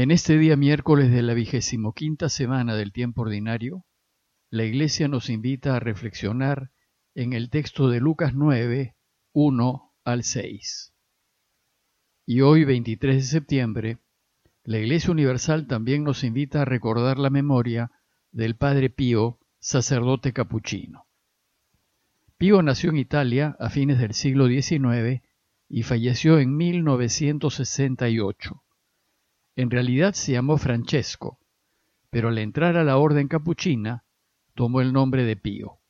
En este día miércoles de la vigésimo quinta semana del tiempo ordinario, la Iglesia nos invita a reflexionar en el texto de Lucas 9, 1 al 6. Y hoy, 23 de septiembre, la Iglesia Universal también nos invita a recordar la memoria del Padre Pío, sacerdote capuchino. Pío nació en Italia a fines del siglo XIX y falleció en 1968. En realidad se llamó Francesco, pero al entrar a la orden capuchina tomó el nombre de Pío.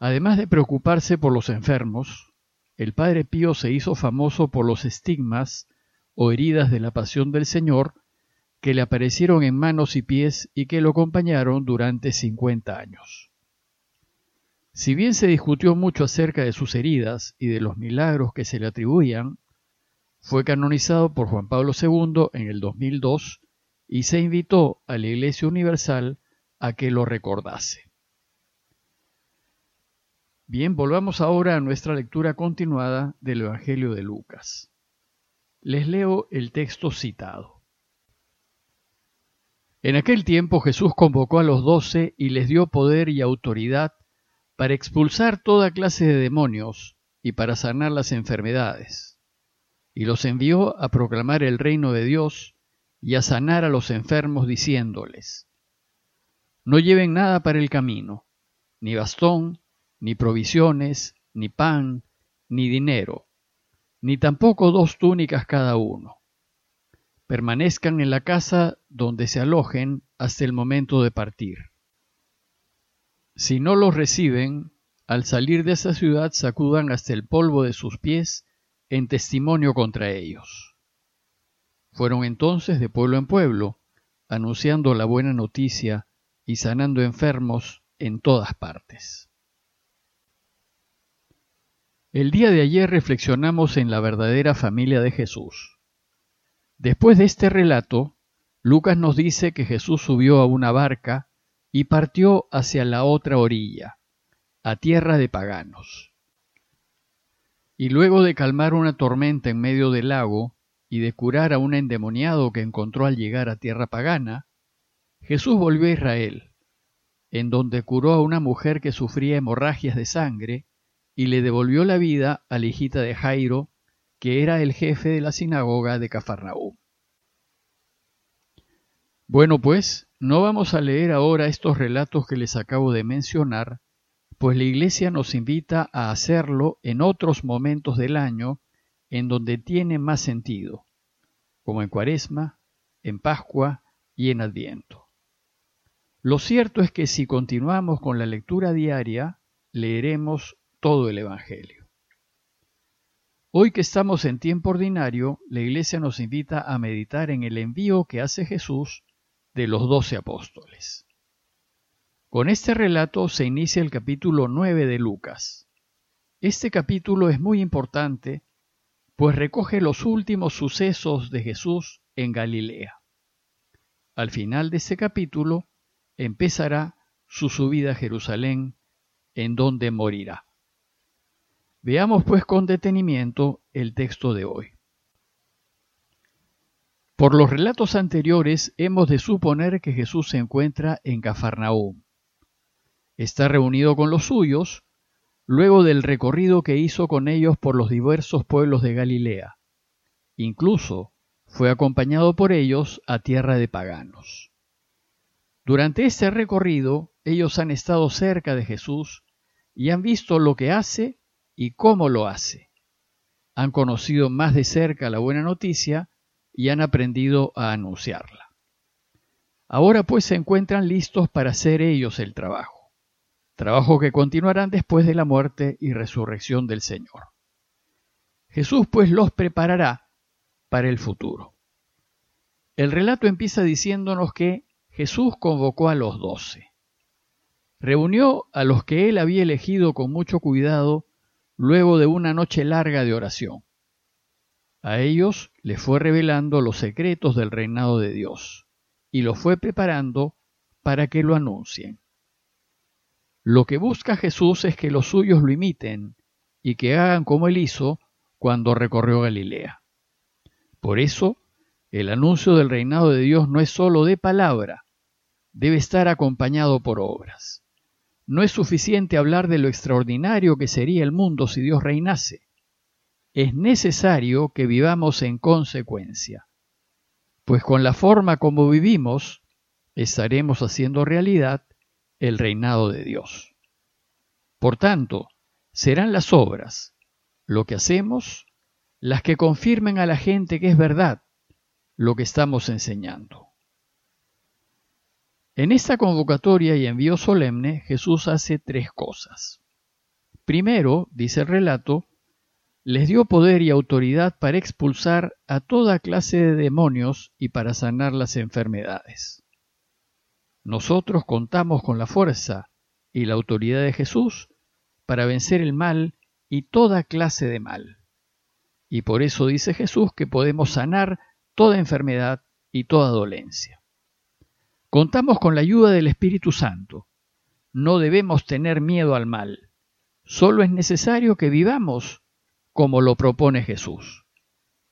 Además de preocuparse por los enfermos, el padre Pío se hizo famoso por los estigmas o heridas de la pasión del Señor que le aparecieron en manos y pies y que lo acompañaron durante cincuenta años. Si bien se discutió mucho acerca de sus heridas y de los milagros que se le atribuían, fue canonizado por Juan Pablo II en el 2002 y se invitó a la Iglesia Universal a que lo recordase. Bien, volvamos ahora a nuestra lectura continuada del Evangelio de Lucas. Les leo el texto citado. En aquel tiempo Jesús convocó a los doce y les dio poder y autoridad para expulsar toda clase de demonios y para sanar las enfermedades y los envió a proclamar el reino de Dios y a sanar a los enfermos diciéndoles, No lleven nada para el camino, ni bastón, ni provisiones, ni pan, ni dinero, ni tampoco dos túnicas cada uno. Permanezcan en la casa donde se alojen hasta el momento de partir. Si no los reciben, al salir de esa ciudad sacudan hasta el polvo de sus pies en testimonio contra ellos. Fueron entonces de pueblo en pueblo, anunciando la buena noticia y sanando enfermos en todas partes. El día de ayer reflexionamos en la verdadera familia de Jesús. Después de este relato, Lucas nos dice que Jesús subió a una barca y partió hacia la otra orilla, a tierra de paganos. Y luego de calmar una tormenta en medio del lago y de curar a un endemoniado que encontró al llegar a tierra pagana, Jesús volvió a Israel, en donde curó a una mujer que sufría hemorragias de sangre y le devolvió la vida a la hijita de Jairo, que era el jefe de la sinagoga de Cafarnaúm. Bueno, pues, no vamos a leer ahora estos relatos que les acabo de mencionar, pues la Iglesia nos invita a hacerlo en otros momentos del año en donde tiene más sentido, como en Cuaresma, en Pascua y en Adviento. Lo cierto es que si continuamos con la lectura diaria, leeremos todo el Evangelio. Hoy que estamos en tiempo ordinario, la Iglesia nos invita a meditar en el envío que hace Jesús de los doce apóstoles. Con este relato se inicia el capítulo 9 de Lucas. Este capítulo es muy importante, pues recoge los últimos sucesos de Jesús en Galilea. Al final de este capítulo empezará su subida a Jerusalén, en donde morirá. Veamos pues con detenimiento el texto de hoy. Por los relatos anteriores hemos de suponer que Jesús se encuentra en Cafarnaúm está reunido con los suyos, luego del recorrido que hizo con ellos por los diversos pueblos de Galilea. Incluso fue acompañado por ellos a tierra de paganos. Durante este recorrido, ellos han estado cerca de Jesús y han visto lo que hace y cómo lo hace. Han conocido más de cerca la buena noticia y han aprendido a anunciarla. Ahora pues se encuentran listos para hacer ellos el trabajo trabajo que continuarán después de la muerte y resurrección del Señor. Jesús pues los preparará para el futuro. El relato empieza diciéndonos que Jesús convocó a los doce. Reunió a los que él había elegido con mucho cuidado luego de una noche larga de oración. A ellos les fue revelando los secretos del reinado de Dios y los fue preparando para que lo anuncien. Lo que busca Jesús es que los suyos lo imiten y que hagan como él hizo cuando recorrió Galilea. Por eso El anuncio del reinado de Dios no es sólo de palabra, debe estar acompañado por obras. No es suficiente hablar de lo extraordinario que sería el mundo si Dios reinase. Es necesario que vivamos en consecuencia, pues con la forma como vivimos estaremos haciendo realidad el reinado de Dios. Por tanto, serán las obras, lo que hacemos, las que confirmen a la gente que es verdad lo que estamos enseñando. En esta convocatoria y envío solemne, Jesús hace tres cosas. Primero, dice el relato, les dio poder y autoridad para expulsar a toda clase de demonios y para sanar las enfermedades. Nosotros contamos con la fuerza y la autoridad de Jesús para vencer el mal y toda clase de mal. Y por eso dice Jesús que podemos sanar toda enfermedad y toda dolencia. Contamos con la ayuda del Espíritu Santo. No debemos tener miedo al mal. Solo es necesario que vivamos como lo propone Jesús.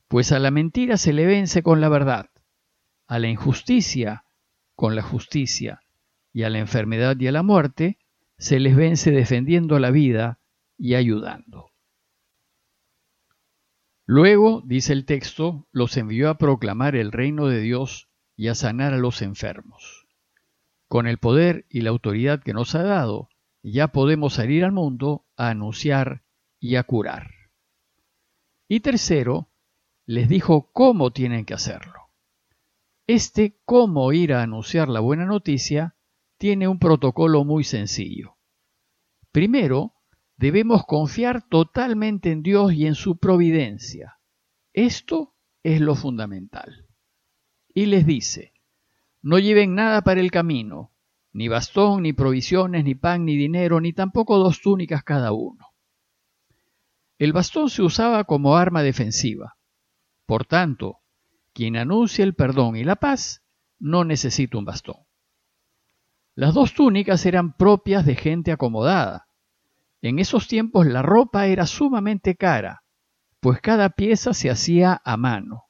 Pues a la mentira se le vence con la verdad, a la injusticia con la justicia, y a la enfermedad y a la muerte se les vence defendiendo la vida y ayudando. Luego, dice el texto, los envió a proclamar el reino de Dios y a sanar a los enfermos. Con el poder y la autoridad que nos ha dado, ya podemos salir al mundo a anunciar y a curar. Y tercero, les dijo cómo tienen que hacerlo. Este cómo ir a anunciar la buena noticia tiene un protocolo muy sencillo. Primero, debemos confiar totalmente en Dios y en su providencia. Esto es lo fundamental y les dice, no lleven nada para el camino, ni bastón, ni provisiones, ni pan, ni dinero, ni tampoco dos túnicas cada uno. El bastón se usaba como arma defensiva. Por tanto, quien anuncia el perdón y la paz no necesita un bastón. Las dos túnicas eran propias de gente acomodada. En esos tiempos la ropa era sumamente cara, pues cada pieza se hacía a mano,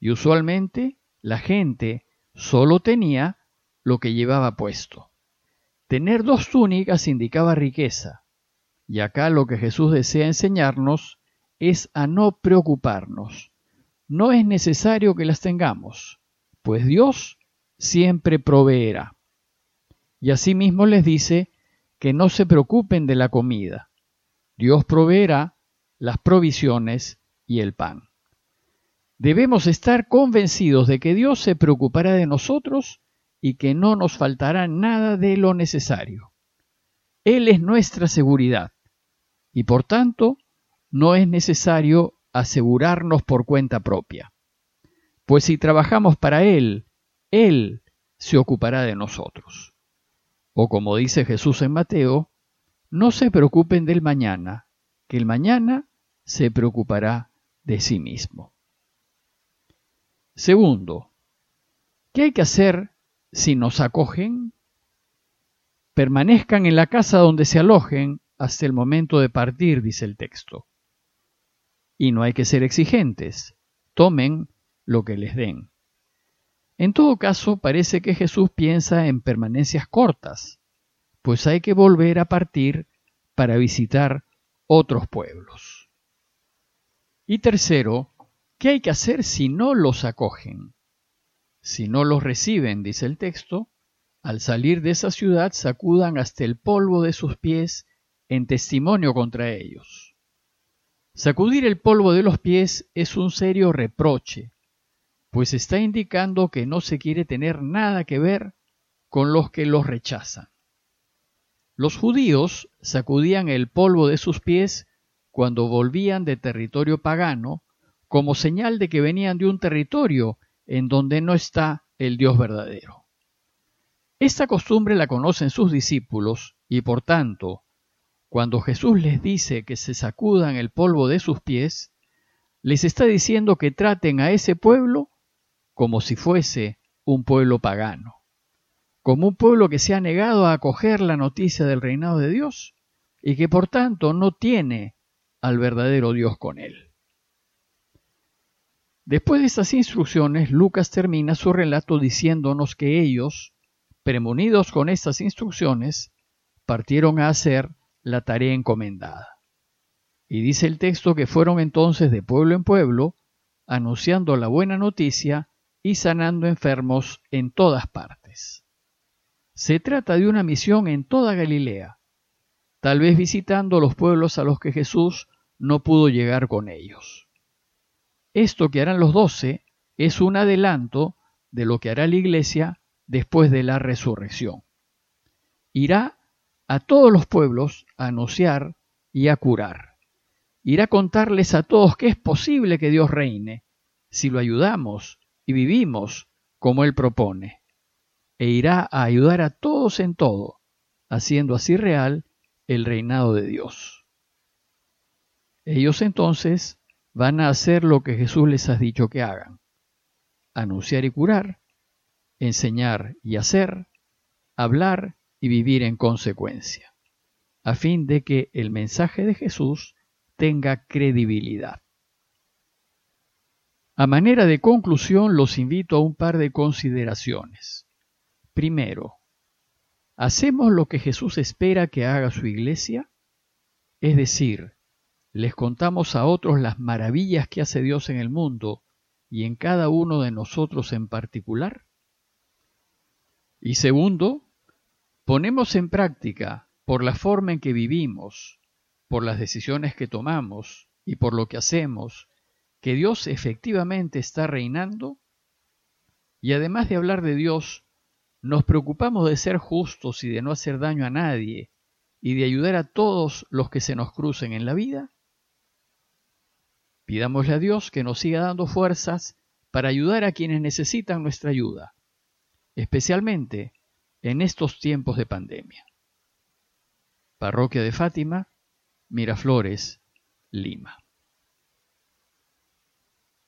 y usualmente la gente solo tenía lo que llevaba puesto. Tener dos túnicas indicaba riqueza, y acá lo que Jesús desea enseñarnos es a no preocuparnos. No es necesario que las tengamos, pues Dios siempre proveerá. Y asimismo les dice que no se preocupen de la comida. Dios proveerá las provisiones y el pan. Debemos estar convencidos de que Dios se preocupará de nosotros y que no nos faltará nada de lo necesario. Él es nuestra seguridad y por tanto no es necesario asegurarnos por cuenta propia. Pues si trabajamos para Él, Él se ocupará de nosotros. O como dice Jesús en Mateo, no se preocupen del mañana, que el mañana se preocupará de sí mismo. Segundo, ¿qué hay que hacer si nos acogen? Permanezcan en la casa donde se alojen hasta el momento de partir, dice el texto. Y no hay que ser exigentes, tomen lo que les den. En todo caso, parece que Jesús piensa en permanencias cortas, pues hay que volver a partir para visitar otros pueblos. Y tercero, ¿Qué hay que hacer si no los acogen? Si no los reciben, dice el texto, al salir de esa ciudad sacudan hasta el polvo de sus pies en testimonio contra ellos. Sacudir el polvo de los pies es un serio reproche, pues está indicando que no se quiere tener nada que ver con los que los rechazan. Los judíos sacudían el polvo de sus pies cuando volvían de territorio pagano como señal de que venían de un territorio en donde no está el Dios verdadero. Esta costumbre la conocen sus discípulos y por tanto, cuando Jesús les dice que se sacudan el polvo de sus pies, les está diciendo que traten a ese pueblo como si fuese un pueblo pagano, como un pueblo que se ha negado a acoger la noticia del reinado de Dios y que por tanto no tiene al verdadero Dios con él. Después de estas instrucciones, Lucas termina su relato diciéndonos que ellos, premonidos con estas instrucciones, partieron a hacer la tarea encomendada. Y dice el texto que fueron entonces de pueblo en pueblo, anunciando la buena noticia y sanando enfermos en todas partes. Se trata de una misión en toda Galilea, tal vez visitando los pueblos a los que Jesús no pudo llegar con ellos. Esto que harán los doce es un adelanto de lo que hará la iglesia después de la resurrección. Irá a todos los pueblos a anunciar y a curar. Irá a contarles a todos que es posible que Dios reine si lo ayudamos y vivimos como Él propone. E irá a ayudar a todos en todo, haciendo así real el reinado de Dios. Ellos entonces van a hacer lo que Jesús les ha dicho que hagan, anunciar y curar, enseñar y hacer, hablar y vivir en consecuencia, a fin de que el mensaje de Jesús tenga credibilidad. A manera de conclusión, los invito a un par de consideraciones. Primero, ¿hacemos lo que Jesús espera que haga su iglesia? Es decir, les contamos a otros las maravillas que hace Dios en el mundo y en cada uno de nosotros en particular? Y segundo, ponemos en práctica, por la forma en que vivimos, por las decisiones que tomamos y por lo que hacemos, que Dios efectivamente está reinando? Y además de hablar de Dios, nos preocupamos de ser justos y de no hacer daño a nadie y de ayudar a todos los que se nos crucen en la vida? Pidámosle a Dios que nos siga dando fuerzas para ayudar a quienes necesitan nuestra ayuda, especialmente en estos tiempos de pandemia. Parroquia de Fátima, Miraflores, Lima.